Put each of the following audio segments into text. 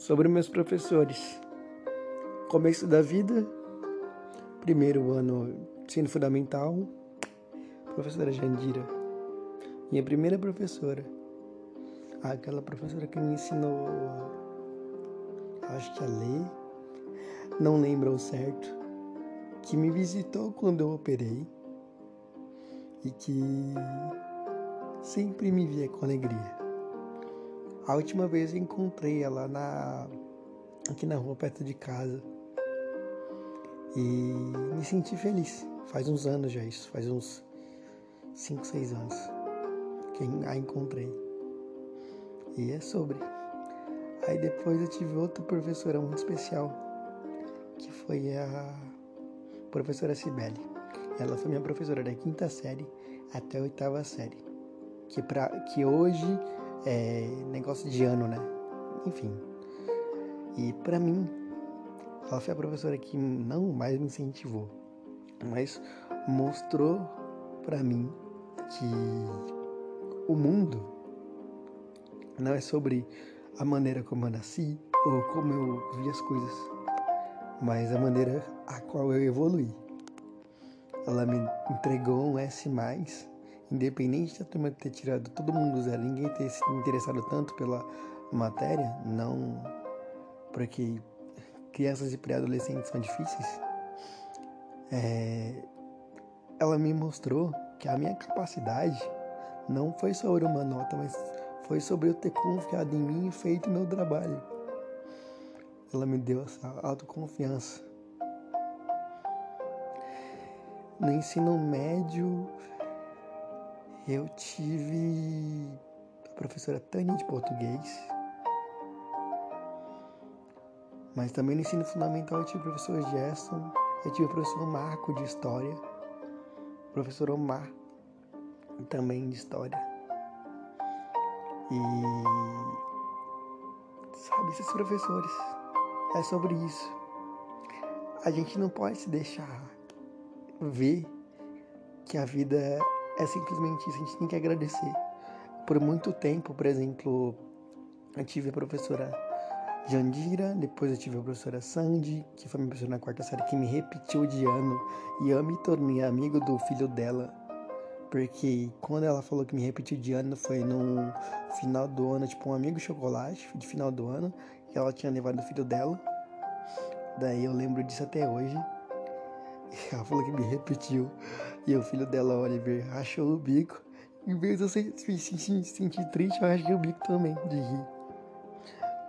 Sobre meus professores. Começo da vida, primeiro ano ensino fundamental, professora Jandira. Minha primeira professora. Aquela professora que me ensinou, acho que a ler, não lembro ao certo, que me visitou quando eu operei e que sempre me via com alegria. A última vez eu encontrei ela na aqui na rua perto de casa e me senti feliz. Faz uns anos já isso, faz uns 5, 6 anos que a encontrei. E é sobre. Aí depois eu tive outra professora muito especial, que foi a professora Cibele. Ela foi minha professora da quinta série até a oitava série. Que, pra, que hoje é negócio de ano, né? Enfim. E para mim, ela foi a professora que não mais me incentivou, mas mostrou para mim que o mundo não é sobre a maneira como eu nasci ou como eu vi as coisas, mas a maneira a qual eu evolui. Ela me entregou um S independente da turma ter tirado todo mundo zero, ninguém ter se interessado tanto pela matéria, não porque crianças e pré-adolescentes são difíceis, é, ela me mostrou que a minha capacidade não foi sobre uma nota, mas foi sobre eu ter confiado em mim e feito meu trabalho. Ela me deu essa autoconfiança. No ensino médio, eu tive a professora Tânia de português, mas também no ensino fundamental eu tive o professor Gerson, eu tive o professor Marco de História, o professor Omar também de História. E sabe, esses professores, é sobre isso. A gente não pode se deixar ver que a vida é simplesmente isso, a gente tem que agradecer. Por muito tempo, por exemplo, eu tive a professora Jandira, depois eu tive a professora Sandy, que foi minha professora na quarta série, que me repetiu de ano, e eu me tornei amigo do filho dela, porque quando ela falou que me repetiu de ano, foi no final do ano, tipo um amigo chocolate, de final do ano, que ela tinha levado o filho dela. Daí eu lembro disso até hoje. Ela falou que me repetiu. E o filho dela, Oliver, rachou o bico. Em vez de eu se, se, se, sentir triste, eu rachei o bico também, de rir.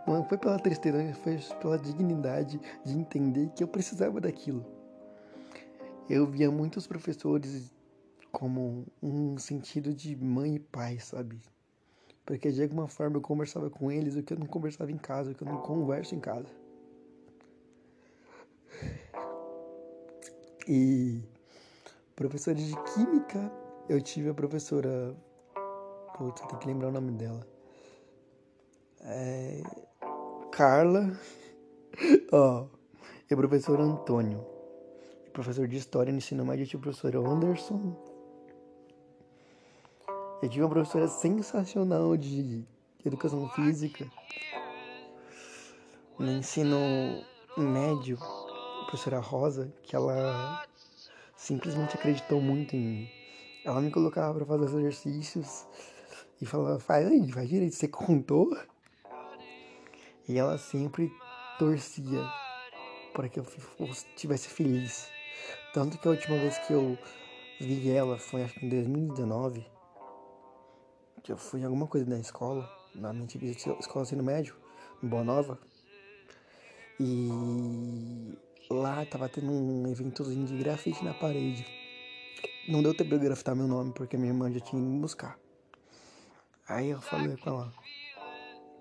Não foi pela tristeza, foi pela dignidade de entender que eu precisava daquilo. Eu via muitos professores como um sentido de mãe e pai, sabe? Porque de alguma forma eu conversava com eles o que eu não conversava em casa, o que eu não converso em casa. E professores de química, eu tive a professora. Putz, tenho que lembrar o nome dela. É... Carla. Ó. e o professor Antônio. Professor de história no ensino médio, eu tive o professor Anderson. Eu tive uma professora sensacional de educação física. No ensino médio, a professora Rosa, que ela simplesmente acreditou muito em mim. Ela me colocava para fazer os exercícios e falava, faz aí, faz direito, você contou? E ela sempre torcia para que eu estivesse feliz. Tanto que a última vez que eu vi ela foi acho que em 2019, que eu fui em alguma coisa na escola, na minha antiga escola ensino médio, em Boa Nova. E lá tava tendo um eventozinho de grafite na parede. Não deu tempo de grafitar meu nome, porque minha irmã já tinha ido me buscar. Aí eu falei com ela,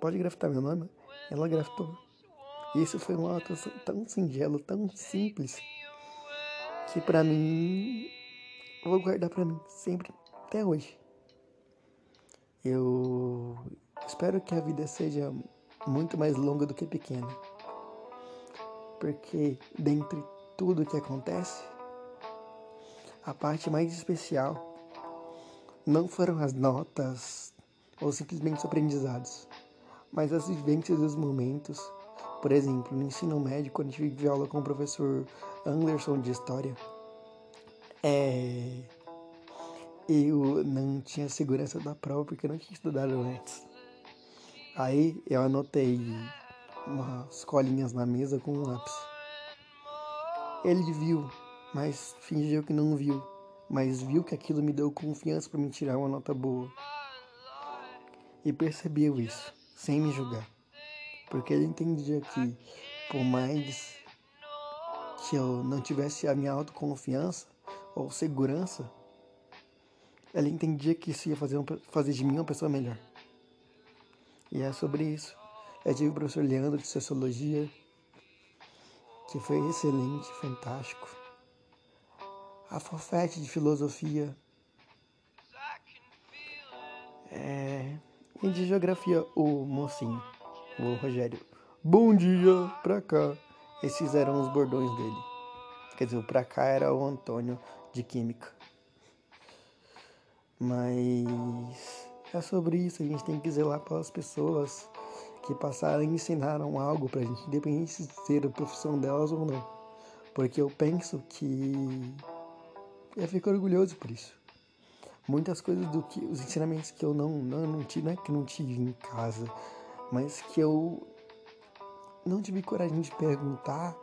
pode grafitar meu nome? Ela grafitou. E isso foi um ato tão singelo, tão simples, que pra mim, eu vou guardar pra mim sempre, até hoje. Eu espero que a vida seja muito mais longa do que pequena porque dentre tudo que acontece, a parte mais especial não foram as notas ou simplesmente os aprendizados, mas as vivências e os momentos Por exemplo, no ensino médio, quando tive aula com o professor Anderson de História, é... eu não tinha segurança da prova porque eu não tinha estudado antes. Aí eu anotei umas colinhas na mesa com um lápis. Ele viu, mas fingiu que não viu, mas viu que aquilo me deu confiança para me tirar uma nota boa. E percebeu isso, sem me julgar porque ele entendia que por mais que eu não tivesse a minha autoconfiança ou segurança, ele entendia que isso ia fazer, um, fazer de mim uma pessoa melhor. E é sobre isso. Eu tive o professor Leandro de Sociologia, que foi excelente, fantástico. A Fofete de Filosofia. É... E de Geografia, o mocinho o Rogério, bom dia pra cá. Esses eram os bordões dele. Quer dizer, o pra cá era o Antônio de Química. Mas é sobre isso, a gente tem que zelar pelas pessoas que passaram e ensinaram algo pra gente, independente de ser a profissão delas ou não. Porque eu penso que eu fico orgulhoso por isso. Muitas coisas do que os ensinamentos que eu não não, não tive, não é que não tive em casa, mas que eu não tive coragem de perguntar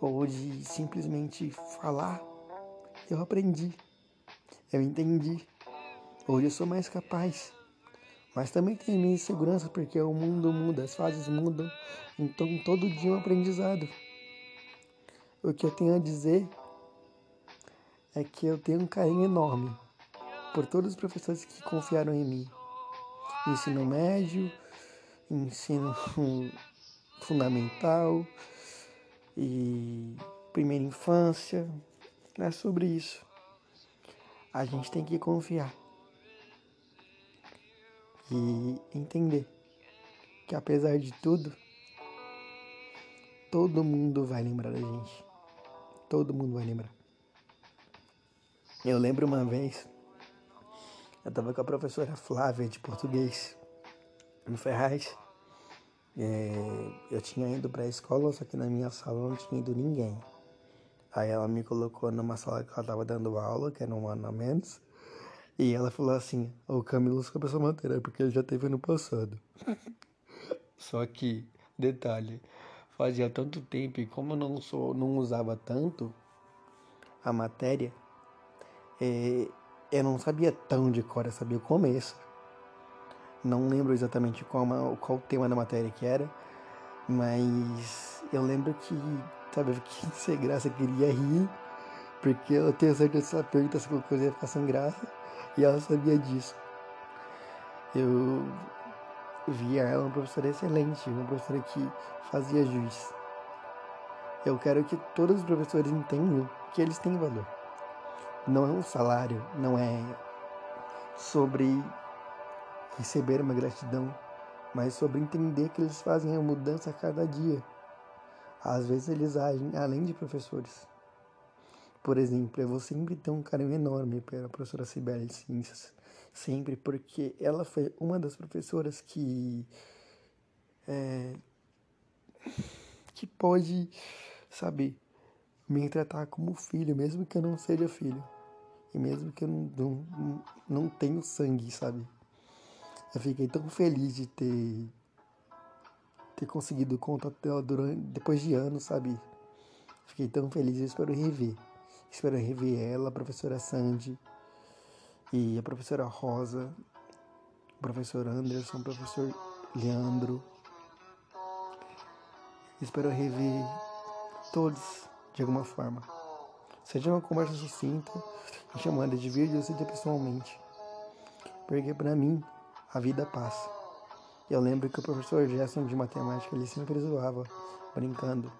ou de simplesmente falar, eu aprendi, eu entendi. Hoje eu sou mais capaz. Mas também tem minha insegurança porque o mundo muda, as fases mudam, então todo dia é um aprendizado. O que eu tenho a dizer é que eu tenho um carinho enorme por todos os professores que confiaram em mim. Ensino médio, ensino fundamental e primeira infância. É sobre isso. A gente tem que confiar e entender que apesar de tudo, todo mundo vai lembrar da gente. Todo mundo vai lembrar. Eu lembro uma vez, eu estava com a professora Flávia de português no Ferraz. É, eu tinha ido para a escola, só que na minha sala não tinha ido ninguém. Aí ela me colocou numa sala que ela estava dando aula, que era um ano a menos. E ela falou assim: O Camilo só essa matéria, porque ele já teve ano passado. só que, detalhe, fazia tanto tempo e como eu não, sou, não usava tanto a matéria, é, eu não sabia tão de cor, eu sabia o começo. Não lembro exatamente qual, qual o tema da matéria que era, mas eu lembro que, sabe, eu fiquei sem graça, queria rir, porque eu tenho certeza que se ela perguntasse alguma coisa ia ficar sem graça, e ela sabia disso. Eu via ela uma professora excelente, uma professora que fazia juiz. Eu quero que todos os professores entendam que eles têm valor. Não é um salário, não é sobre receber uma gratidão, mas sobre entender que eles fazem a mudança a cada dia. Às vezes eles agem além de professores. Por exemplo, eu vou sempre ter um carinho enorme pela professora Sibeli de Ciências, sempre, porque ela foi uma das professoras que é, que pode, sabe, me tratar como filho, mesmo que eu não seja filho. E mesmo que eu não, não, não sangue, sabe? Eu fiquei tão feliz de ter ter conseguido contato dela durante, depois de anos, sabe? Fiquei tão feliz, eu espero rever. Espero rever ela, a professora Sandy e a professora Rosa, o professor Anderson, o professor Leandro. Espero rever todos de alguma forma. Seja uma conversa sucinta, chamada de vídeo, seja pessoalmente. Porque para mim, a vida passa. Eu lembro que o professor Gerson de matemática ele sempre zoava, brincando.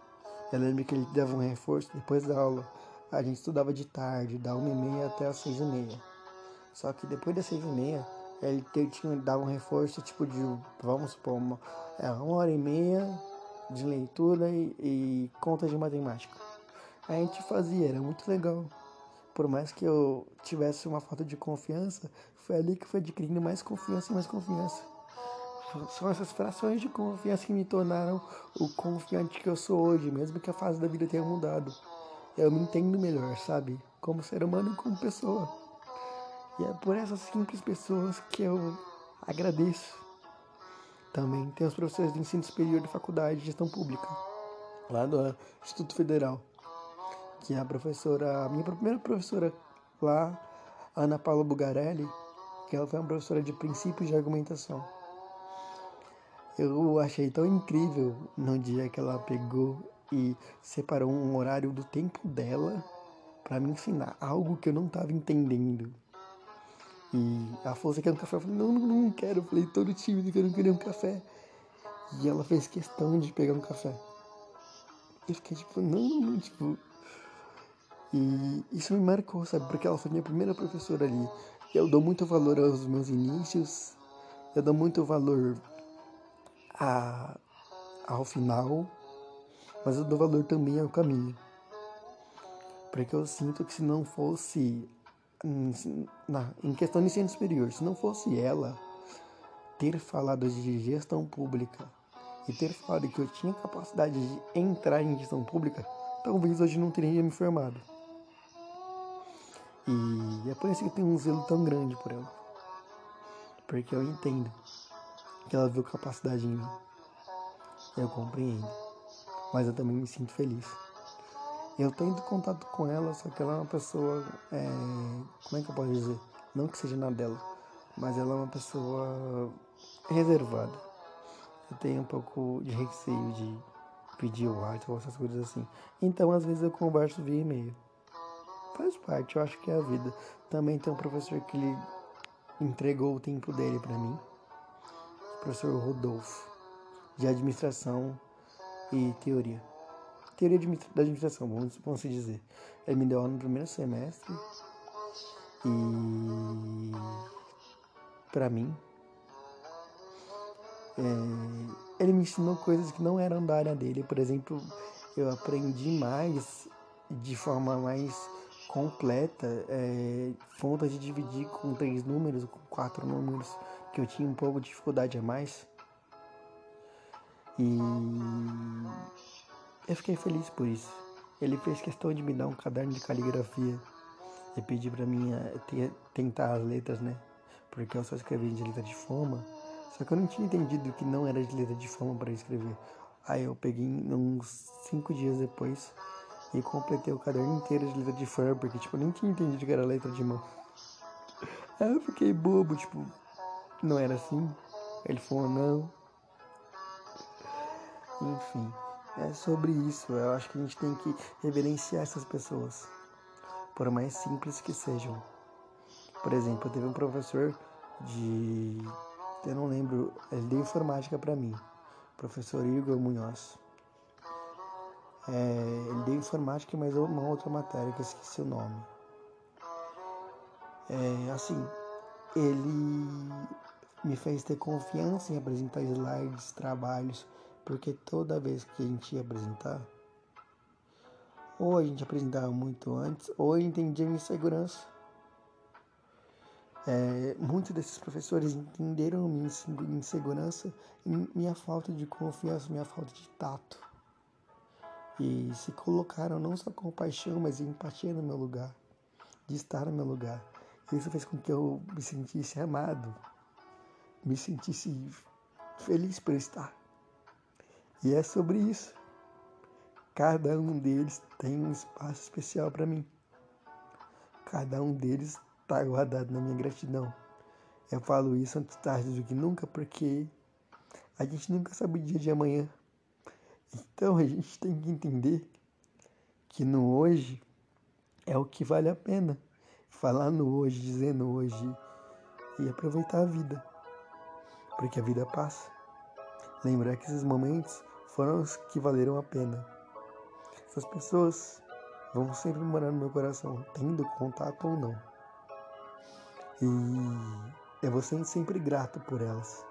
Eu lembro que ele dava um reforço depois da aula. A gente estudava de tarde, da uma e meia até as seis e meia. Só que depois das seis e meia, ele tinha dava um reforço tipo de, vamos supor, uma, é, uma hora e meia de leitura e, e conta de matemática. A gente fazia, era muito legal. Por mais que eu tivesse uma falta de confiança, foi ali que foi adquirindo mais confiança e mais confiança. são essas frações de confiança que me tornaram o confiante que eu sou hoje, mesmo que a fase da vida tenha mudado. Eu me entendo melhor, sabe? Como ser humano e como pessoa. E é por essas simples pessoas que eu agradeço. Também tem os professores de ensino superior da faculdade de gestão pública, lá do Instituto Federal, que é a professora, a minha primeira professora lá, Ana Paula Bugarelli, que ela foi uma professora de princípios de argumentação. Eu achei tão incrível no dia que ela pegou e separou um horário do tempo dela para me ensinar algo que eu não estava entendendo. E ela falou, você quer um café? Eu falei, não, não, não quero. Eu falei, todo tímido que eu não queria um café. E ela fez questão de pegar um café. Eu fiquei tipo, não, não, não, tipo... E isso me marcou, sabe? Porque ela foi minha primeira professora ali. Eu dou muito valor aos meus inícios. Eu dou muito valor a, ao final. Mas eu dou valor também ao caminho. Porque eu sinto que se não fosse na, em questão de ensino superior, se não fosse ela ter falado de gestão pública e ter falado que eu tinha capacidade de entrar em gestão pública, talvez hoje não teria me formado. E é por isso que eu tenho um zelo tão grande por ela. Porque eu entendo que ela viu capacidade em mim. Eu compreendo. Mas eu também me sinto feliz. Eu tenho contato com ela, só que ela é uma pessoa. É, como é que eu posso dizer? Não que seja nada dela, mas ela é uma pessoa reservada. Eu tenho um pouco de receio de pedir o WhatsApp ou essas coisas assim. Então, às vezes, eu converso via e-mail. Faz parte, eu acho que é a vida. Também tem um professor que ele entregou o tempo dele para mim, o professor Rodolfo, de administração e teoria teoria da administração, vamos, vamos se dizer. Ele me deu aula no primeiro semestre e para mim é, ele me ensinou coisas que não eram da área dele. Por exemplo, eu aprendi mais de forma mais completa é, de dividir com três números, com quatro números, que eu tinha um pouco de dificuldade a mais. E eu fiquei feliz por isso. Ele fez questão de me dar um caderno de caligrafia e pedir para mim eh, tentar as letras, né? Porque eu só escrevia de letra de forma. Só que eu não tinha entendido que não era de letra de forma para escrever. Aí eu peguei uns cinco dias depois e completei o caderno inteiro de letra de forma, porque tipo, eu nem tinha entendido que era letra de mão. Aí eu fiquei bobo, tipo, não era assim. Ele falou, não. Enfim. É sobre isso. Eu acho que a gente tem que reverenciar essas pessoas, por mais simples que sejam. Por exemplo, eu teve um professor de. Eu não lembro, ele deu informática para mim, professor Igor Munhoz. É, ele deu informática, mas uma outra matéria que eu esqueci o nome. É, assim, ele me fez ter confiança em apresentar slides, trabalhos porque toda vez que a gente ia apresentar, ou a gente apresentava muito antes, ou eu entendia minha insegurança. É, muitos desses professores entenderam minha insegurança minha falta de confiança, minha falta de tato. E se colocaram não só com paixão, mas empatia no meu lugar, de estar no meu lugar. Isso fez com que eu me sentisse amado, me sentisse feliz por estar. E é sobre isso. Cada um deles tem um espaço especial para mim. Cada um deles está guardado na minha gratidão. Eu falo isso antes tarde do que nunca porque a gente nunca sabe o dia de amanhã. Então a gente tem que entender que no hoje é o que vale a pena. Falar no hoje, dizer no hoje e aproveitar a vida. Porque a vida passa. Lembrar que esses momentos foram os que valeram a pena. Essas pessoas vão sempre morar no meu coração, tendo contato ou não. E eu vou ser sempre grato por elas.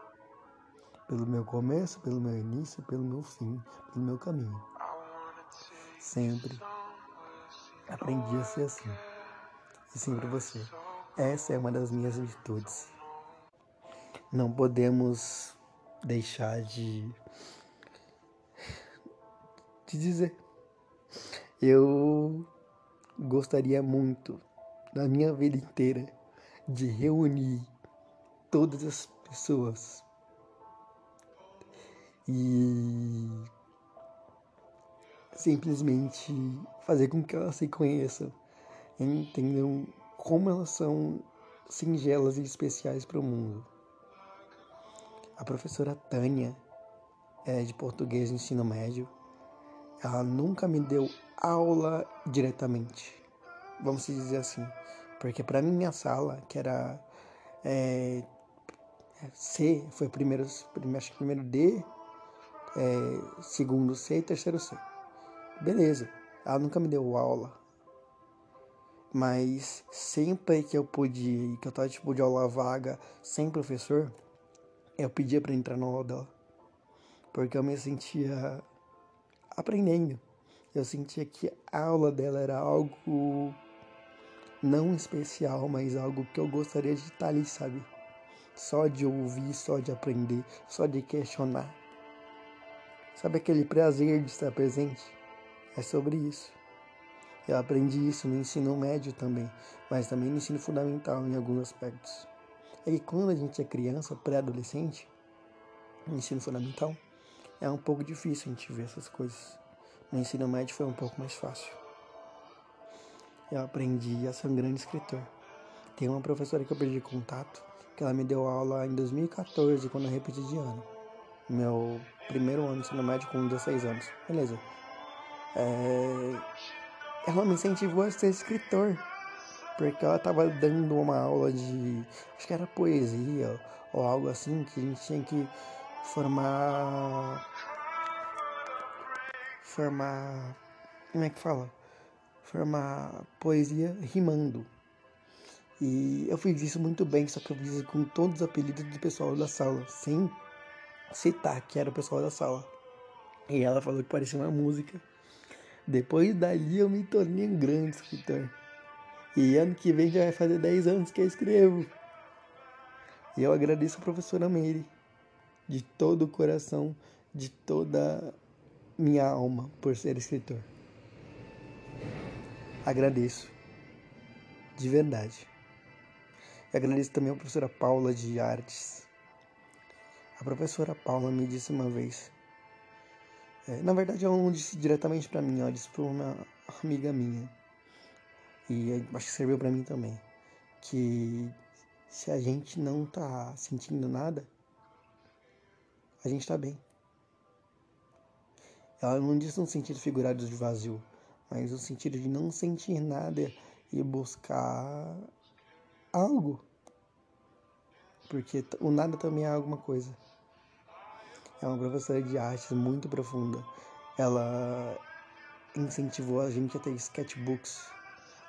Pelo meu começo, pelo meu início, pelo meu fim, pelo meu caminho. Sempre aprendi a ser assim. E sempre você. Essa é uma das minhas virtudes. Não podemos deixar de, de dizer. Eu gostaria muito, na minha vida inteira, de reunir todas as pessoas e simplesmente fazer com que elas se conheçam, entendam como elas são singelas e especiais para o mundo. A professora Tânia, é de português no ensino médio, ela nunca me deu aula diretamente, vamos dizer assim, porque para mim minha sala, que era é, C, foi primeiro, primeiro, primeiro D, é, segundo C e terceiro C. Beleza, ela nunca me deu aula, mas sempre que eu pude, que eu tava tipo de aula vaga, sem professor, eu pedia para entrar na aula dela, porque eu me sentia aprendendo. Eu sentia que a aula dela era algo não especial, mas algo que eu gostaria de estar ali, sabe? Só de ouvir, só de aprender, só de questionar. Sabe aquele prazer de estar presente? É sobre isso. Eu aprendi isso no ensino médio também, mas também no ensino fundamental em alguns aspectos. É que quando a gente é criança, pré-adolescente, no ensino fundamental, é um pouco difícil a gente ver essas coisas. No ensino médio foi um pouco mais fácil. Eu aprendi a ser um grande escritor. Tem uma professora que eu perdi contato, que ela me deu aula em 2014, quando eu repeti de ano. Meu primeiro ano de ensino médio com 16 anos. Beleza. É... Ela me incentivou a ser escritor. Porque ela estava dando uma aula de. Acho que era poesia ou algo assim, que a gente tinha que formar formar. Como é que fala? Formar poesia rimando. E eu fiz isso muito bem, só que eu fiz com todos os apelidos do pessoal da sala, sem citar que era o pessoal da sala. E ela falou que parecia uma música. Depois dali eu me tornei um grande escritor. E ano que vem já vai fazer 10 anos que eu escrevo. E eu agradeço a professora Meire de todo o coração, de toda minha alma por ser escritor. Agradeço. De verdade. E agradeço também a professora Paula de Artes. A professora Paula me disse uma vez. É, na verdade, ela não disse diretamente para mim, ela disse para uma amiga minha. E acho que serviu para mim também. Que se a gente não tá sentindo nada, a gente tá bem. Ela não diz no sentido figurado de vazio, mas no sentido de não sentir nada e buscar algo. Porque o nada também é alguma coisa. É uma professora de artes muito profunda. Ela incentivou a gente a ter sketchbooks.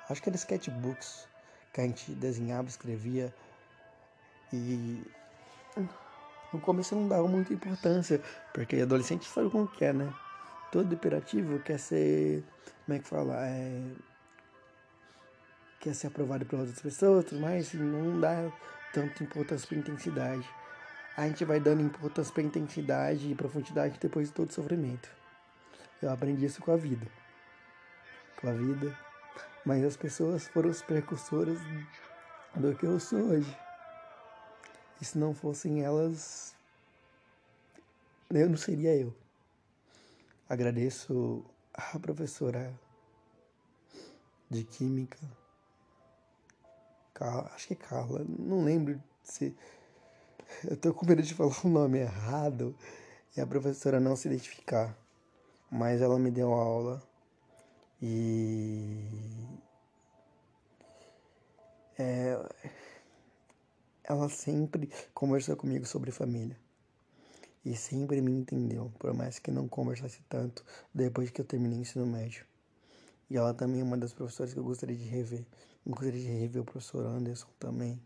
Acho que era sketchbooks que a gente desenhava, escrevia. E no começo eu não dava muita importância, porque adolescente sabe como que é, né? todo imperativo quer ser, como é que fala, é, quer ser aprovado pelas outras pessoas, tudo mais, não dá tanta importância para intensidade. A gente vai dando importância para intensidade e profundidade depois de todo sofrimento. Eu aprendi isso com a vida. Com a vida. Mas as pessoas foram os precursoras do que eu sou hoje. E se não fossem elas, eu não seria eu. Agradeço a professora de Química, Carla, acho que é Carla, não lembro se. Eu tô com medo de falar o nome errado e a professora não se identificar, mas ela me deu aula e. É, ela sempre conversou comigo sobre família e sempre me entendeu, por mais que não conversasse tanto depois que eu terminei o ensino médio. E ela também é uma das professoras que eu gostaria de rever. Eu gostaria de rever o professor Anderson também.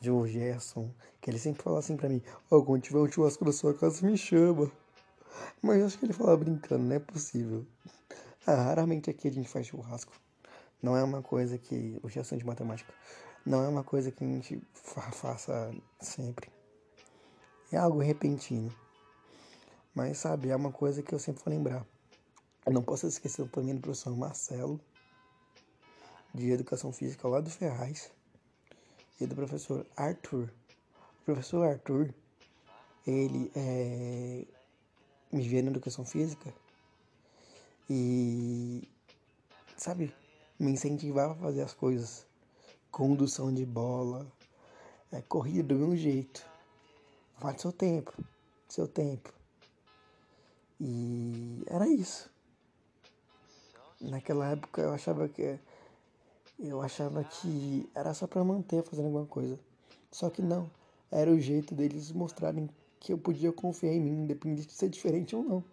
De o Gerson, que ele sempre fala assim pra mim: Ó, oh, quando tiver um churrasco na sua casa, me chama. Mas eu acho que ele fala brincando, não é possível. Ah, raramente aqui a gente faz churrasco. Não é uma coisa que. O Gerson de matemática. Não é uma coisa que a gente fa faça sempre. É algo repentino. Mas, sabe, é uma coisa que eu sempre vou lembrar. Eu não posso esquecer também do professor Marcelo, de Educação Física lá do Ferraz, e do professor Arthur. O professor Arthur, ele é, me via na Educação Física e, sabe, me incentivava a fazer as coisas. Condução de bola, é, corrida do meu jeito. Fale seu tempo, seu tempo. E era isso. Naquela época eu achava que eu achava que era só para manter fazendo alguma coisa. Só que não, era o jeito deles mostrarem que eu podia confiar em mim, independente de ser diferente ou não.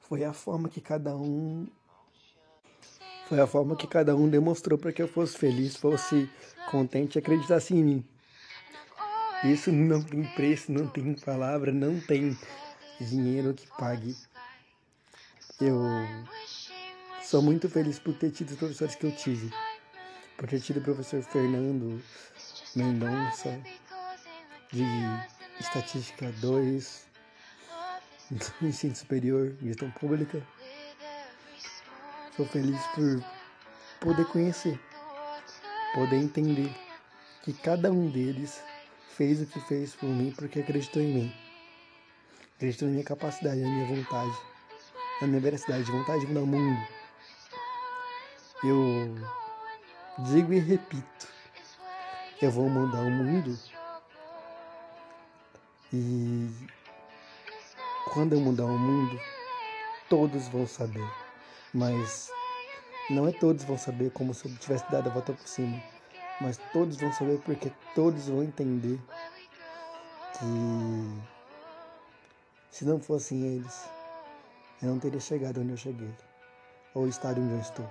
Foi a forma que cada um foi a forma que cada um demonstrou para que eu fosse feliz, fosse contente e acreditasse em mim. Isso não tem preço, não tem palavra, não tem dinheiro que pague. Eu sou muito feliz por ter tido os professores que eu tive. Por ter tido o professor Fernando Mendonça, de Estatística 2, do ensino superior, gestão pública. Sou feliz por poder conhecer, poder entender que cada um deles fez o que fez por mim porque acreditou em mim. Acreditou na minha capacidade, na minha vontade na minha veracidade, vontade de mudar o mundo. Eu digo e repito, eu vou mudar o mundo e quando eu mudar o mundo, todos vão saber. Mas não é todos vão saber como se eu tivesse dado a volta por cima. Mas todos vão saber porque todos vão entender que se não fossem eles, eu não teria chegado onde eu cheguei, ou estado onde eu estou.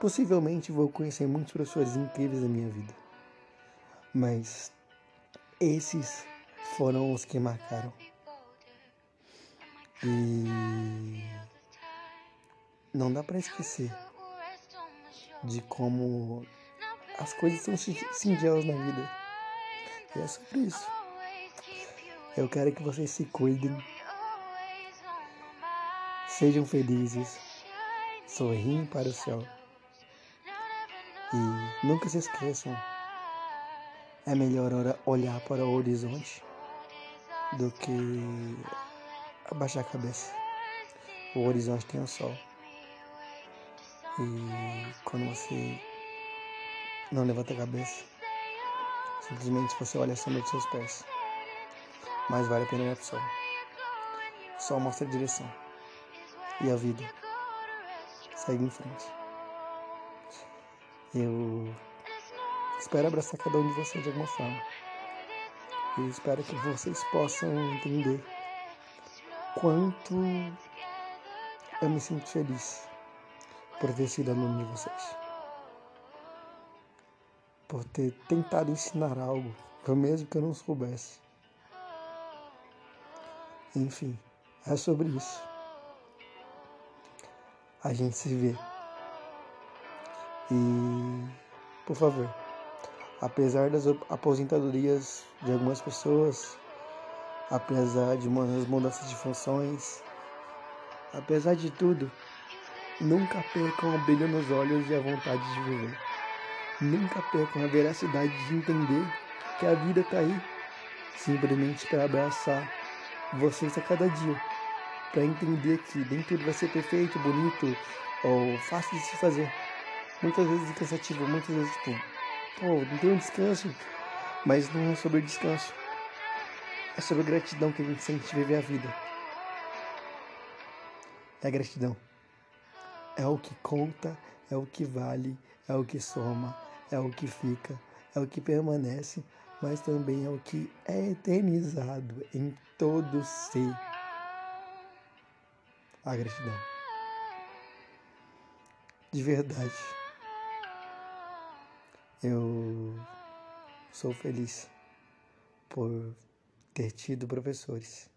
Possivelmente vou conhecer muitos professores incríveis da minha vida, mas esses foram os que marcaram. E não dá para esquecer de como as coisas são singelas na vida. E é sobre isso. Eu quero que vocês se cuidem Sejam felizes, sorriem para o céu. E nunca se esqueçam, é melhor olhar para o horizonte do que abaixar a cabeça. O horizonte tem o sol. E quando você não levanta a cabeça, simplesmente você olha acima dos seus pés. Mas vale a pena olhar o sol. O sol mostra a direção e a vida. Segue em frente. Eu espero abraçar cada um de vocês de alguma forma. E espero que vocês possam entender quanto eu me sinto feliz por ter sido aluno de vocês. Por ter tentado ensinar algo, mesmo que eu não soubesse. Enfim, é sobre isso a gente se vê. E, por favor, apesar das aposentadorias de algumas pessoas, apesar de umas mudanças de funções, apesar de tudo, nunca percam o brilho nos olhos e a vontade de viver. Nunca percam a veracidade de entender que a vida está aí, simplesmente para abraçar vocês a cada dia para entender que nem tudo vai ser perfeito, bonito ou fácil de se fazer. Muitas vezes é cansativo, muitas vezes tipo, pô, não tem um descanso, mas não é sobre descanso. É sobre a gratidão que a gente sente viver a vida. É a gratidão. É o que conta, é o que vale, é o que soma, é o que fica, é o que permanece, mas também é o que é eternizado em todo ser a gratidão. De verdade. Eu sou feliz por ter tido professores